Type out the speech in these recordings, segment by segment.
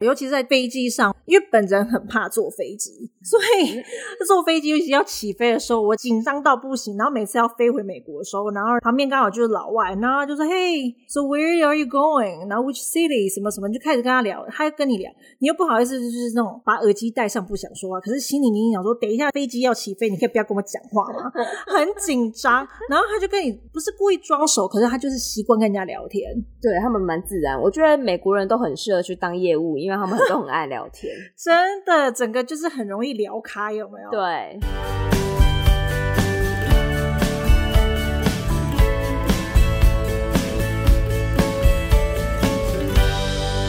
尤其是在飞机上，因为本人很怕坐飞机，所以坐飞机尤其要起飞的时候，我紧张到不行。然后每次要飞回美国的时候，然后旁边刚好就是老外，然后就说：“Hey，so where are you going？” 然后 “Which city？” 什么什么，你就开始跟他聊，他跟你聊，你又不好意思，就是那种把耳机戴上不想说话，可是心里明明想说：“等一下飞机要起飞，你可以不要跟我讲话吗？” 很紧张，然后他就跟你不是故意装熟，可是他就是习惯跟人家聊天，对，他们蛮自然。我觉得美国人都很适合去当业务，因为他们都很爱聊天，真的，整个就是很容易聊开，有没有？对。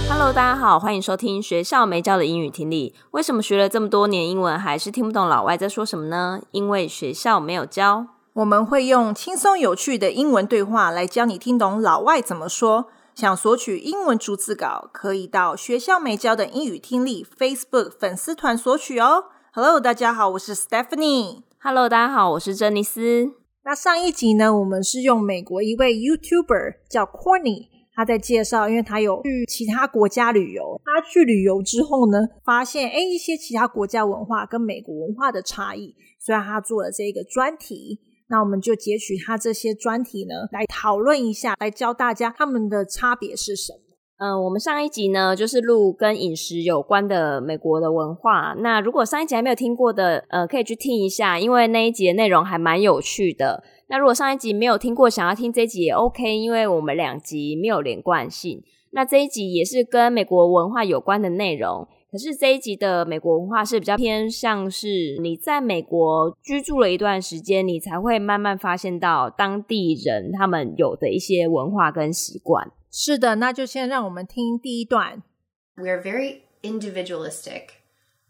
Hello，大家好，欢迎收听学校没教的英语听力。为什么学了这么多年英文，还是听不懂老外在说什么呢？因为学校没有教。我们会用轻松有趣的英文对话来教你听懂老外怎么说。想索取英文逐字稿，可以到学校没教的英语听力 Facebook 粉丝团索取哦。Hello，大家好，我是 Stephanie。Hello，大家好，我是珍妮斯。那上一集呢，我们是用美国一位 YouTuber 叫 Courtney，他在介绍，因为他有去其他国家旅游。他去旅游之后呢，发现诶一些其他国家文化跟美国文化的差异，所以他做了这个专题。那我们就截取他这些专题呢，来讨论一下，来教大家他们的差别是什么。嗯、我们上一集呢，就是录跟饮食有关的美国的文化。那如果上一集还没有听过的，呃，可以去听一下，因为那一集的内容还蛮有趣的。那如果上一集没有听过，想要听这一集也 OK，因为我们两集没有连贯性。那这一集也是跟美国文化有关的内容。可是这一集的美国文化是比较偏向是你在美国居住了一段时间，你才会慢慢发现到当地人他们有的一些文化跟习惯。是的，那就先让我们听第一段。We are very individualistic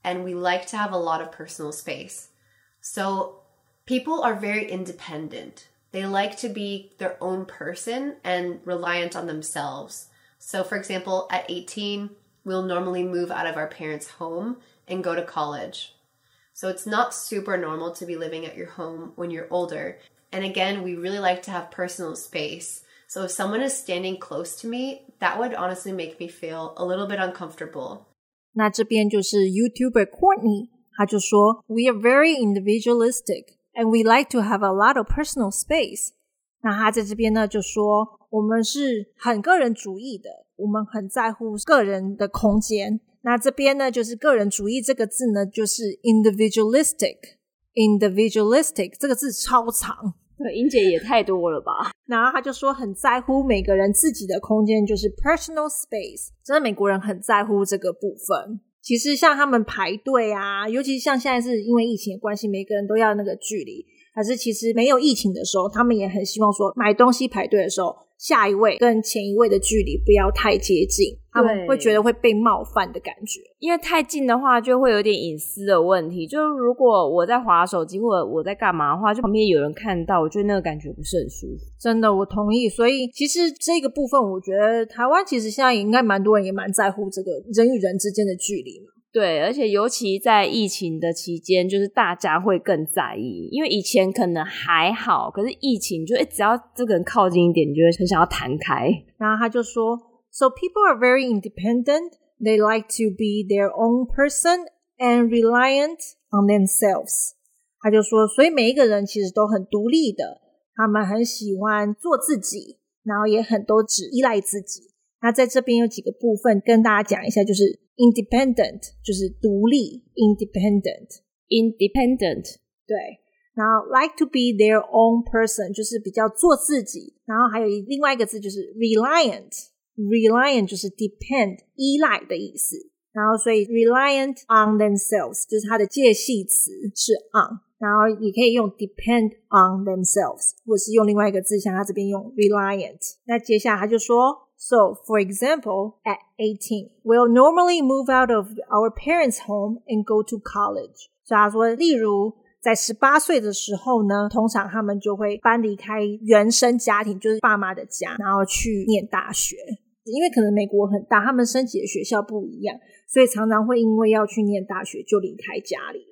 and we like to have a lot of personal space. So people are very independent. They like to be their own person and reliant on themselves. So for example, at 18, we'll normally move out of our parents' home and go to college. So it's not super normal to be living at your home when you're older. And again, we really like to have personal space. So if someone is standing close to me, that would honestly make me feel a little bit uncomfortable. 那这边就是 YouTuber Courtney，他就说 We are very individualistic and we like to have a lot of personal space。 那他在这边呢就说我们是很个人主义的。我们很在乎个人的空间。那这边呢，就是个人主义这个字呢，就是 individualistic。individualistic 这个字超长，对，音节也太多了吧？然后他就说很在乎每个人自己的空间，就是 personal space。真的，美国人很在乎这个部分。其实像他们排队啊，尤其像现在是因为疫情的关系，每个人都要那个距离。可是其实没有疫情的时候，他们也很希望说买东西排队的时候。下一位跟前一位的距离不要太接近，他们会觉得会被冒犯的感觉。因为太近的话，就会有点隐私的问题。就是如果我在划手机或者我在干嘛的话，就旁边有人看到，我觉得那个感觉不是很舒服。真的，我同意。所以其实这个部分，我觉得台湾其实现在也应该蛮多人也蛮在乎这个人与人之间的距离嘛。对，而且尤其在疫情的期间，就是大家会更在意，因为以前可能还好，可是疫情就诶，只要这个人靠近一点，你就会很想要弹开。然后他就说：“So people are very independent. They like to be their own person and reliant on themselves.” 他就说，所以每一个人其实都很独立的，他们很喜欢做自己，然后也很多只依赖自己。那在这边有几个部分跟大家讲一下，就是 independent 就是独立，independent，independent，对。然后 like to be their own person 就是比较做自己。然后还有另外一个字就是 reliant，reliant 就是 depend 依赖的意思。然后所以 reliant on themselves 就是它的介系词是 on，然后你可以用 depend on themselves，或者是用另外一个字，像他这边用 reliant。那接下来他就说。So, for example, at 18, we'll normally move out of our parents' home and go to college. 所以他说，例如在十八岁的时候呢，通常他们就会搬离开原生家庭，就是爸妈的家，然后去念大学。因为可能美国很大，他们升级的学校不一样，所以常常会因为要去念大学就离开家里。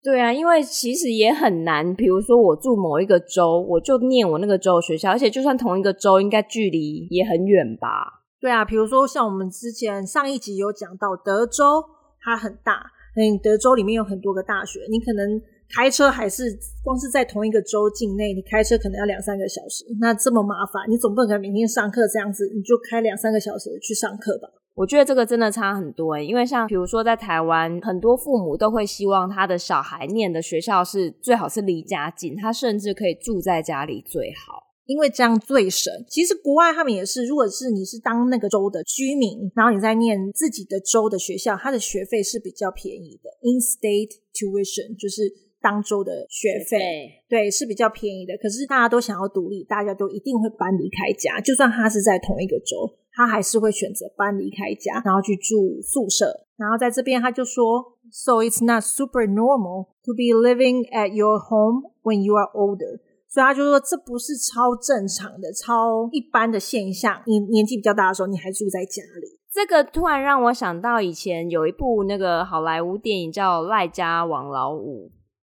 对啊，因为其实也很难。比如说，我住某一个州，我就念我那个州的学校，而且就算同一个州，应该距离也很远吧？对啊，比如说像我们之前上一集有讲到德州，它很大，嗯，德州里面有很多个大学，你可能开车还是光是在同一个州境内，你开车可能要两三个小时，那这么麻烦，你总不能每天上课这样子，你就开两三个小时去上课吧？我觉得这个真的差很多诶，因为像比如说在台湾，很多父母都会希望他的小孩念的学校是最好是离家近，他甚至可以住在家里最好。因为这样最省。其实国外他们也是，如果是你是当那个州的居民，然后你在念自己的州的学校，它的学费是比较便宜的。In-state tuition 就是当州的学费对，是比较便宜的。可是大家都想要独立，大家都一定会搬离开家，就算他是在同一个州，他还是会选择搬离开家，然后去住宿舍。然后在这边他就说，So it's not super normal to be living at your home when you are older. 所以他就说，这不是超正常的、超一般的现象。你年纪比较大的时候，你还住在家里，这个突然让我想到以前有一部那个好莱坞电影叫《赖家王老五》，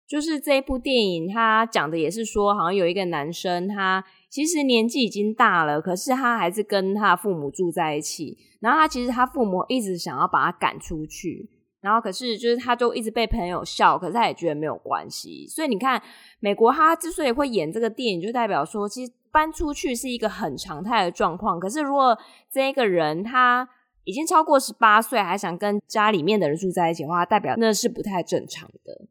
就是这一部电影，他讲的也是说，好像有一个男生，他其实年纪已经大了，可是他还是跟他父母住在一起。然后他其实他父母一直想要把他赶出去。然后可是就是他就一直被朋友笑，可是他也觉得没有关系。所以你看，美国他之所以会演这个电影，就代表说其实搬出去是一个很常态的状况。可是如果这个人他已经超过十八岁，还想跟家里面的人住在一起的话，代表那是不太正常的，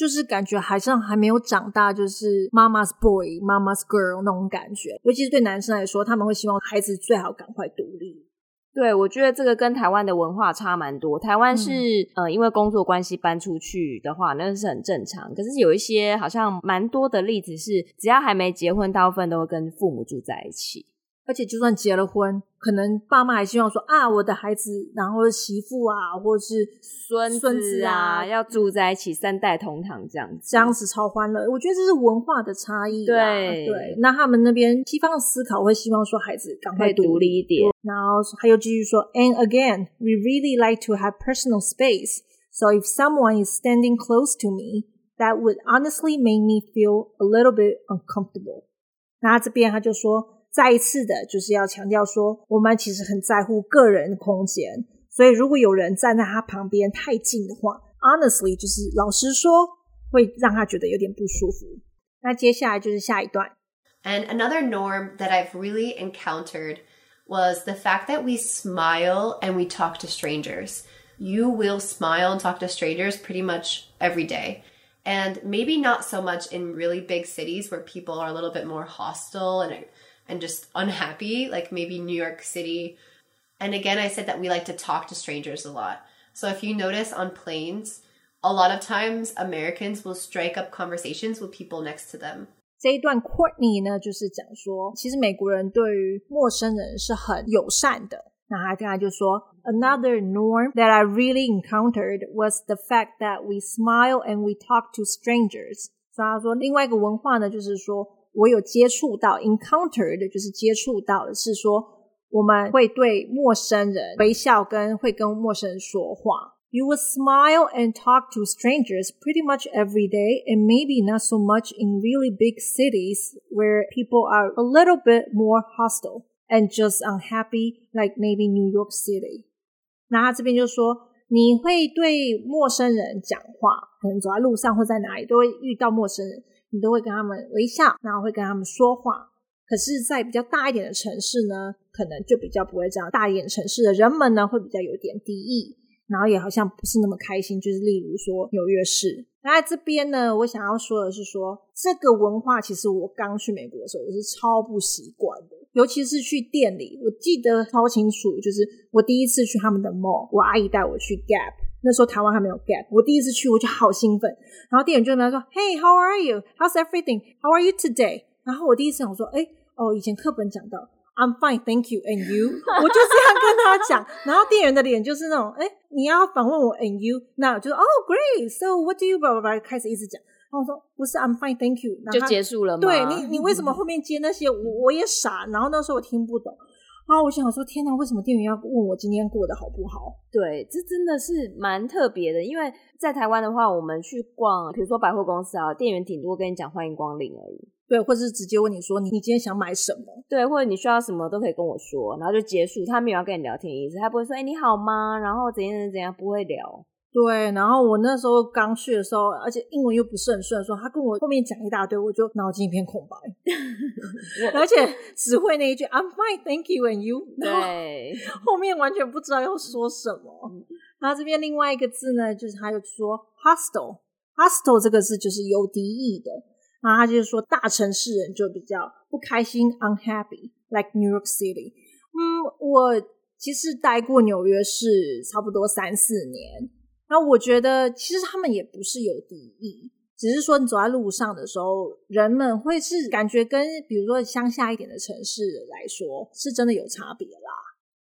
就是感觉好像还没有长大，就是妈妈 's boy、妈妈 's girl 那种感觉。尤其是对男生来说，他们会希望孩子最好赶快独立。对，我觉得这个跟台湾的文化差蛮多。台湾是、嗯、呃，因为工作关系搬出去的话，那是很正常。可是有一些好像蛮多的例子是，只要还没结婚，大部分都会跟父母住在一起。而且就算结了婚，可能爸妈还希望说啊，我的孩子，然后媳妇啊，或者是孙孙子啊，要住在一起，三代同堂这样子，这样子超欢乐。我觉得这是文化的差异。对对，那他们那边西方的思考会希望说孩子赶快独立一点。然后还有继续说，and again, we really like to have personal space. So if someone is standing close to me, that would honestly make me feel a little bit uncomfortable. 那这边他就说。再一次的，就是要强调说，我们其实很在乎个人空间，所以如果有人站在他旁边太近的话，honestly，就是老实说，会让他觉得有点不舒服。那接下来就是下一段。And another norm that I've really encountered was the fact that we smile and we talk to strangers. You will smile and talk to strangers pretty much every day. And maybe not so much in really big cities where people are a little bit more hostile and and just unhappy, like maybe New York City. And again, I said that we like to talk to strangers a lot. So if you notice on planes, a lot of times Americans will strike up conversations with people next to them. 这一段 Courtney 呢，就是讲说，其实美国人对于陌生人是很友善的。那他刚才就说，Another norm that I really encountered was the fact that we smile and we talk to strangers。所以他说，另外一个文化呢，就是说。 我有接触到 encountered 就是接触到的是说，我们会对陌生人微笑，跟会跟陌生人说话。You will smile and talk to strangers pretty much every day, and maybe not so much in really big cities where people are a little bit more hostile and just unhappy, like maybe New York City。那他这边就说，你会对陌生人讲话，可能走在路上或在哪里都会遇到陌生人。 你都会跟他们微笑，然后会跟他们说话。可是，在比较大一点的城市呢，可能就比较不会这样。大一点城市的人们呢，会比较有点敌意，然后也好像不是那么开心。就是例如说纽约市。那在这边呢，我想要说的是说，这个文化其实我刚去美国的时候，我是超不习惯的，尤其是去店里，我记得超清楚，就是我第一次去他们的 mall，我阿姨带我去 Gap。那时候台湾还没有 Gap，我第一次去我就好兴奋，然后店员就跟他说：“Hey, how are you? How's everything? How are you today?” 然后我第一次想说：“哎，哦，以前课本讲到 I'm fine, thank you, and you。”我就这样跟他讲，然后店员的脸就是那种：“哎，你要访问我，and you？” 那我就说：“Oh, great. So what do you blah blah blah？” 开始一直讲，然后我说：“不是，I'm fine, thank you。”就结束了吗？对你，你为什么后面接那些？我我也傻，然后那时候我听不懂。然后我想说，天哪，为什么店员要问我今天过得好不好？对，这真的是蛮特别的。因为在台湾的话，我们去逛，比如说百货公司啊，店员顶多跟你讲欢迎光临而已。对，或者是直接问你说你你今天想买什么？对，或者你需要什么都可以跟我说，然后就结束。他没有要跟你聊天的意思，他不会说哎你好吗？然后怎样怎样怎样，不会聊。对，然后我那时候刚去的时候，而且英文又不是很顺，说他跟我后面讲一大堆，我就脑筋一片空白，而且只会那一句 I'm fine, thank you, and you。对，后面完全不知道要说什么。然后这边另外一个字呢，就是他就说 hostile，hostile 这个字就是有敌意的。然后他就是说大城市人就比较不开心，unhappy，like New York City。嗯，我其实待过纽约市差不多三四年。那我觉得，其实他们也不是有敌意，只是说你走在路上的时候，人们会是感觉跟比如说乡下一点的城市来说，是真的有差别啦。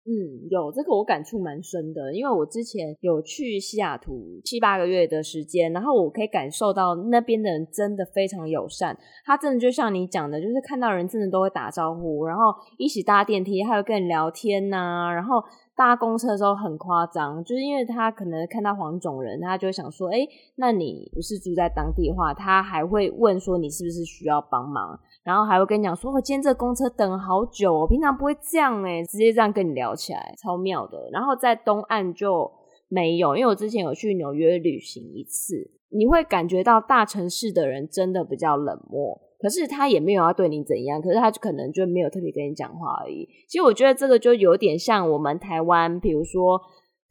嗯，有这个我感触蛮深的，因为我之前有去西雅图七八个月的时间，然后我可以感受到那边的人真的非常友善，他真的就像你讲的，就是看到人真的都会打招呼，然后一起搭电梯，还有跟人聊天呐、然后。搭公车的时候很夸张，就是因为他可能看到黄种人，他就想说：“哎，那你不是住在当地的话，他还会问说你是不是需要帮忙，然后还会跟你讲说：我今天这公车等好久我，平常不会这样哎，直接这样跟你聊起来，超妙的。然后在东岸就没有，因为我之前有去纽约旅行一次，你会感觉到大城市的人真的比较冷漠。”可是他也没有要对你怎样，可是他就可能就没有特别跟你讲话而已。其实我觉得这个就有点像我们台湾，比如说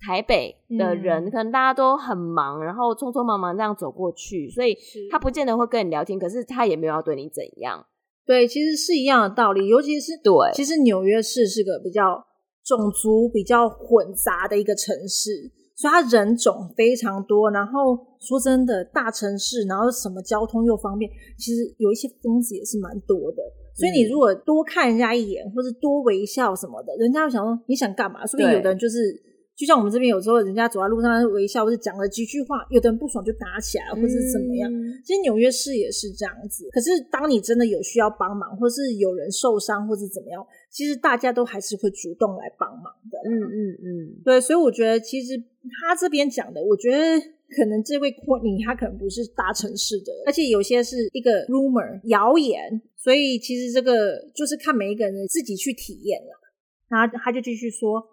台北的人，嗯、可能大家都很忙，然后匆匆忙忙这样走过去，所以他不见得会跟你聊天，可是他也没有要对你怎样。对，其实是一样的道理，尤其是对，其实纽约市是个比较种族比较混杂的一个城市。所以它人种非常多，然后说真的，大城市，然后什么交通又方便，其实有一些疯子也是蛮多的。所以你如果多看人家一眼，或是多微笑什么的，人家会想说你想干嘛？说不定有的人就是。就像我们这边有时候，人家走在路上微笑，或者讲了几句话，有的人不爽就打起来，或者是怎么样。嗯、其实纽约市也是这样子。可是当你真的有需要帮忙，或是有人受伤，或是怎么样，其实大家都还是会主动来帮忙的。嗯嗯嗯，对。所以我觉得，其实他这边讲的，我觉得可能这位 Courtney 他可能不是大城市的，而且有些是一个 rumor 谣言。所以其实这个就是看每一个人自己去体验了。然后他就继续说。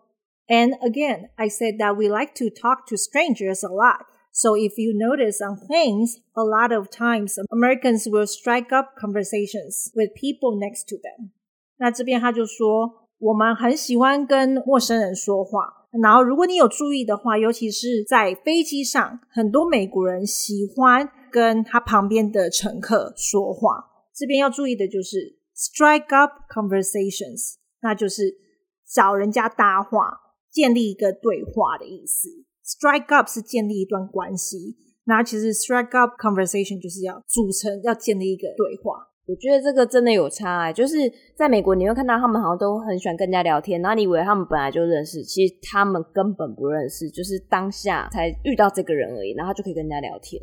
And again, I said that we like to talk to strangers a lot. So if you notice on planes, a lot of times Americans will strike up conversations with people next to them. 那这边他就说，我们很喜欢跟陌生人说话。然后如果你有注意的话，尤其是在飞机上，很多美国人喜欢跟他旁边的乘客说话。这边要注意的就是 strike up conversations，那就是找人家搭话。建立一个对话的意思，strike up 是建立一段关系，那其实 strike up conversation 就是要组成，要建立一个对话。我觉得这个真的有差欸，就是在美国你会看到他们好像都很喜欢跟人家聊天，然后你以为他们本来就认识，其实他们根本不认识，就是当下才遇到这个人而已，然后就可以跟人家聊天。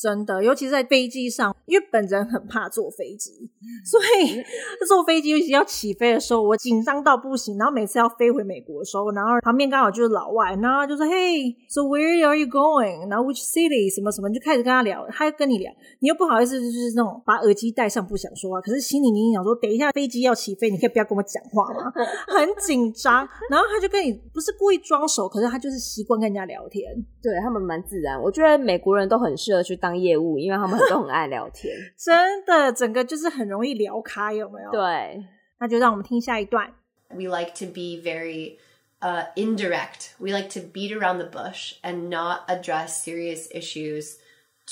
真的，尤其是在飞机上，因为本人很怕坐飞机，所以 坐飞机尤其要起飞的时候，我紧张到不行。然后每次要飞回美国的时候，然后旁边刚好就是老外，然后就说：“Hey，so where are you going？” 然后 “Which city？” 什么什么，就开始跟他聊。他跟你聊，你又不好意思，就是那种把耳机戴上不想说话，可是心里明明想说：“等一下飞机要起飞，你可以不要跟我讲话吗？”很紧张。然后他就跟你不是故意装熟，可是他就是习惯跟人家聊天。对，他们蛮自然。我觉得美国人都很适合去当。当业务，因为他们都很爱聊天，真的，整个就是很容易聊开，有没有？对，那就让我们听下一段。We like to be very uh, indirect. We like to beat around the bush and not address serious issues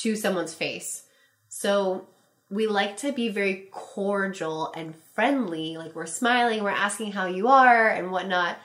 to someone's face. So we like to be very cordial and friendly, like we're smiling, we're asking how you are and whatnot.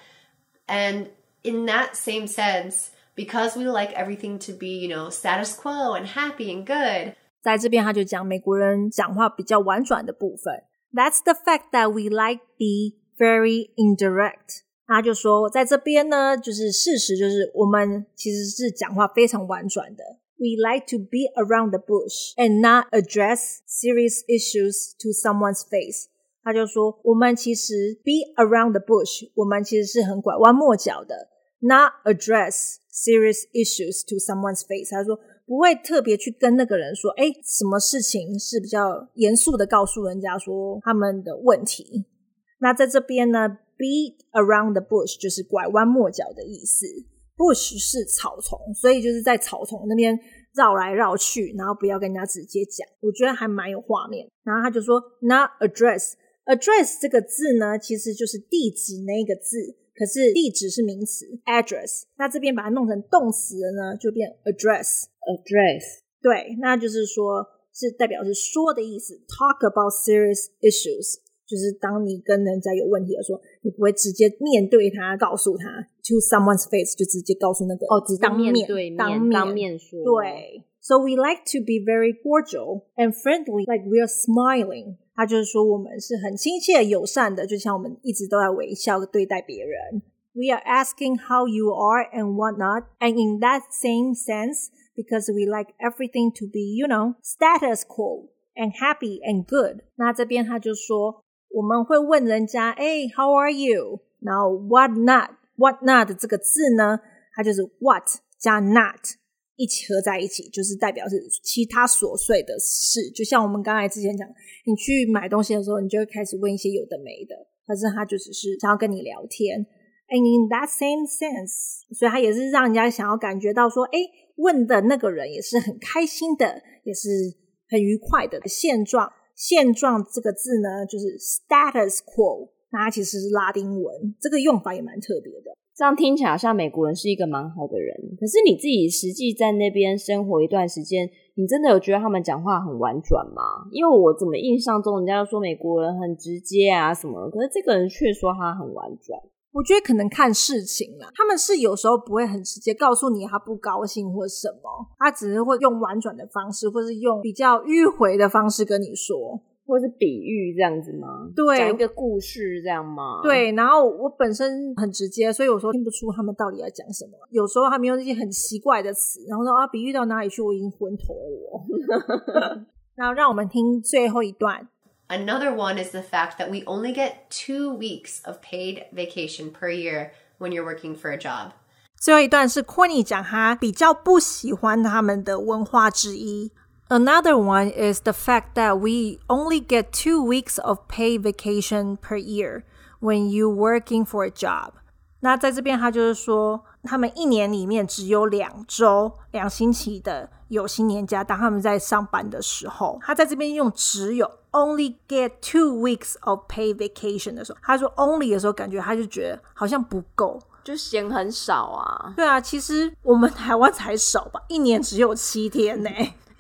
And in that same sense, Because we like everything to be, you know, status quo and happy and good. 在这边他就讲美国人讲话比较婉转的部分。That's the fact that we like be very indirect. 他就说在这边呢，就是事实就是我们其实是讲话非常婉转的。We like to be around the bush and not address serious issues to someone's face. 他就说我们其实 be around the bush，我们其实是很拐弯抹角的。 Not address serious issues to someone's face。他说不会特别去跟那个人说，哎，什么事情是比较严肃的告诉人家说他们的问题。那在这边呢，beat around the bush 就是拐弯抹角的意思。bush 是草丛，所以就是在草丛那边绕来绕去，然后不要跟人家直接讲。我觉得还蛮有画面。然后他就说，not address。address 这个字呢，其实就是地址那个字。可是地址是名词，address。那这边把它弄成动词了呢，就变 address。address。对，那就是说是代表是说的意思。talk about serious issues，就是当你跟人家有问题的时候，你不会直接面对他，告诉他 to someone's face，就直接告诉那个哦，直当面对面当面当面说。对，so we like to be very cordial and friendly, like we are smiling. 他就是说，我们是很亲切、友善的，就像我们一直都在微笑的对待别人。We are asking how you are and what not, and in that same sense, because we like everything to be, you know, status quo and happy and good。那这边他就说，我们会问人家，哎，How are you？然后 what not？what not 这个字呢，它就是 what 加 not。 一起合在一起，就是代表是其他琐碎的事。就像我们刚才之前讲，你去买东西的时候，你就会开始问一些有的没的，可是他就只是想要跟你聊天。And in that same sense，所以他也是让人家想要感觉到说，哎，问的那个人也是很开心的，也是很愉快的现状。现状这个字呢，就是 status quo，那它其实是拉丁文，这个用法也蛮特别的。这样听起来好像美国人是一个蛮好的人，可是你自己实际在那边生活一段时间，你真的有觉得他们讲话很婉转吗？因为我怎么印象中人家都说美国人很直接啊什么，可是这个人却说他很婉转。我觉得可能看事情啦，他们是有时候不会很直接告诉你他不高兴或什么，他只是会用婉转的方式，或是用比较迂回的方式跟你说。或是比喻这样子吗？对，讲一个故事这样吗？对，然后我本身很直接，所以有时候听不出他们到底在讲什么。有时候他们用一些很奇怪的词，然后说啊，比喻到哪里去？我已经昏头了。然后让我们听最后一段。Another one is the fact that we only get two weeks of paid vacation per year when you're working for a job。最后一段是 Courtney 讲他比较不喜欢他们的文化之一。Another one is the fact that we only get two weeks of paid vacation per year when you working for a job。那在这边，他就是说，他们一年里面只有两周、两星期的有薪年假。当他们在上班的时候，他在这边用只有 only get two weeks of paid vacation 的时候，他说 only 的时候，感觉他就觉得好像不够，就嫌很少啊。对啊，其实我们台湾才少吧，一年只有七天呢。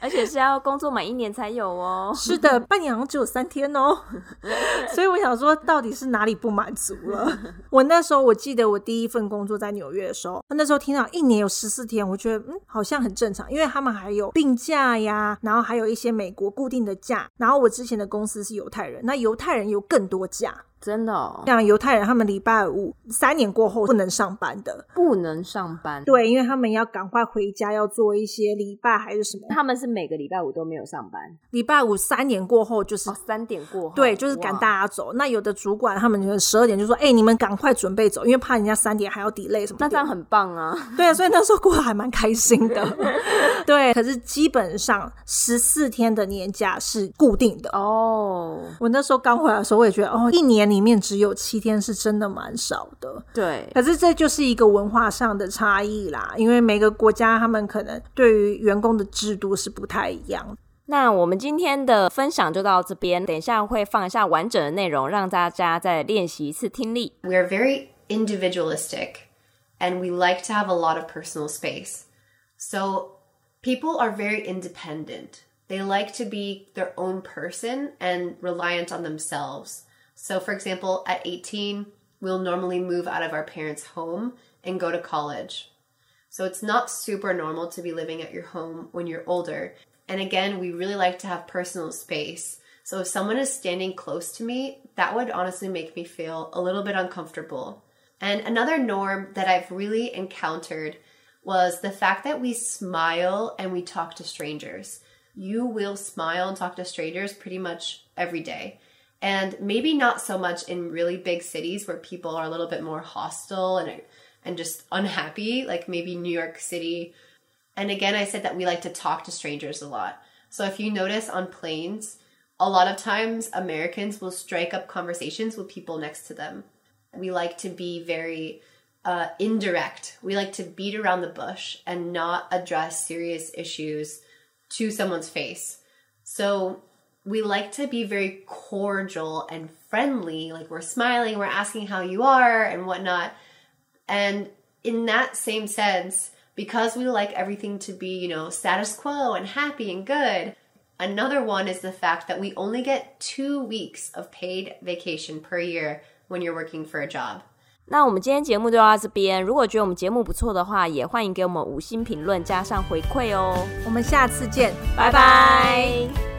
而且是要工作满一年才有哦。是的，半年好像只有三天哦。所以我想说，到底是哪里不满足了？我那时候我记得我第一份工作在纽约的时候，那时候听到一年有十四天，我觉得嗯好像很正常，因为他们还有病假呀，然后还有一些美国固定的假。然后我之前的公司是犹太人，那犹太人有更多假。真的哦，像犹太人，他们礼拜五三年过后不能上班的，不能上班。对，因为他们要赶快回家，要做一些礼拜还是什么。他们是每个礼拜五都没有上班，礼拜五三点过后就是、哦、三点过后，对，就是赶大家走。那有的主管他们就十二点就说：“哎、欸，你们赶快准备走，因为怕人家三点还要 delay 什么。”那这样很棒啊！对啊，所以那时候过得还蛮开心的。对，可是基本上十四天的年假是固定的哦。我那时候刚回来的时候，我也觉得哦，一年里面只有七天是真的蛮少的，对。可是这就是一个文化上的差异啦，因为每个国家他们可能对于员工的制度是不太一样。那我们今天的分享就到这边，等一下会放一下完整的内容，让大家再练习一次听力。We are very individualistic, and we like to have a lot of personal space. So people are very independent. They like to be their own person and reliant on themselves. So, for example, at 18, we'll normally move out of our parents' home and go to college. So, it's not super normal to be living at your home when you're older. And again, we really like to have personal space. So, if someone is standing close to me, that would honestly make me feel a little bit uncomfortable. And another norm that I've really encountered was the fact that we smile and we talk to strangers. You will smile and talk to strangers pretty much every day. And maybe not so much in really big cities where people are a little bit more hostile and and just unhappy like maybe New York City And again, I said that we like to talk to strangers a lot. So if you notice on planes, a lot of times Americans will strike up conversations with people next to them. We like to be very uh, indirect. We like to beat around the bush and not address serious issues to someone's face. So we like to be very cordial and friendly. Like we're smiling, we're asking how you are and whatnot. And in that same sense, because we like everything to be, you know, status quo and happy and good, another one is the fact that we only get two weeks of paid vacation per year when you're working for a job. 那我们今天节目就到这边。如果觉得我们节目不错的话，也欢迎给我们五星评论加上回馈哦。我们下次见，拜拜。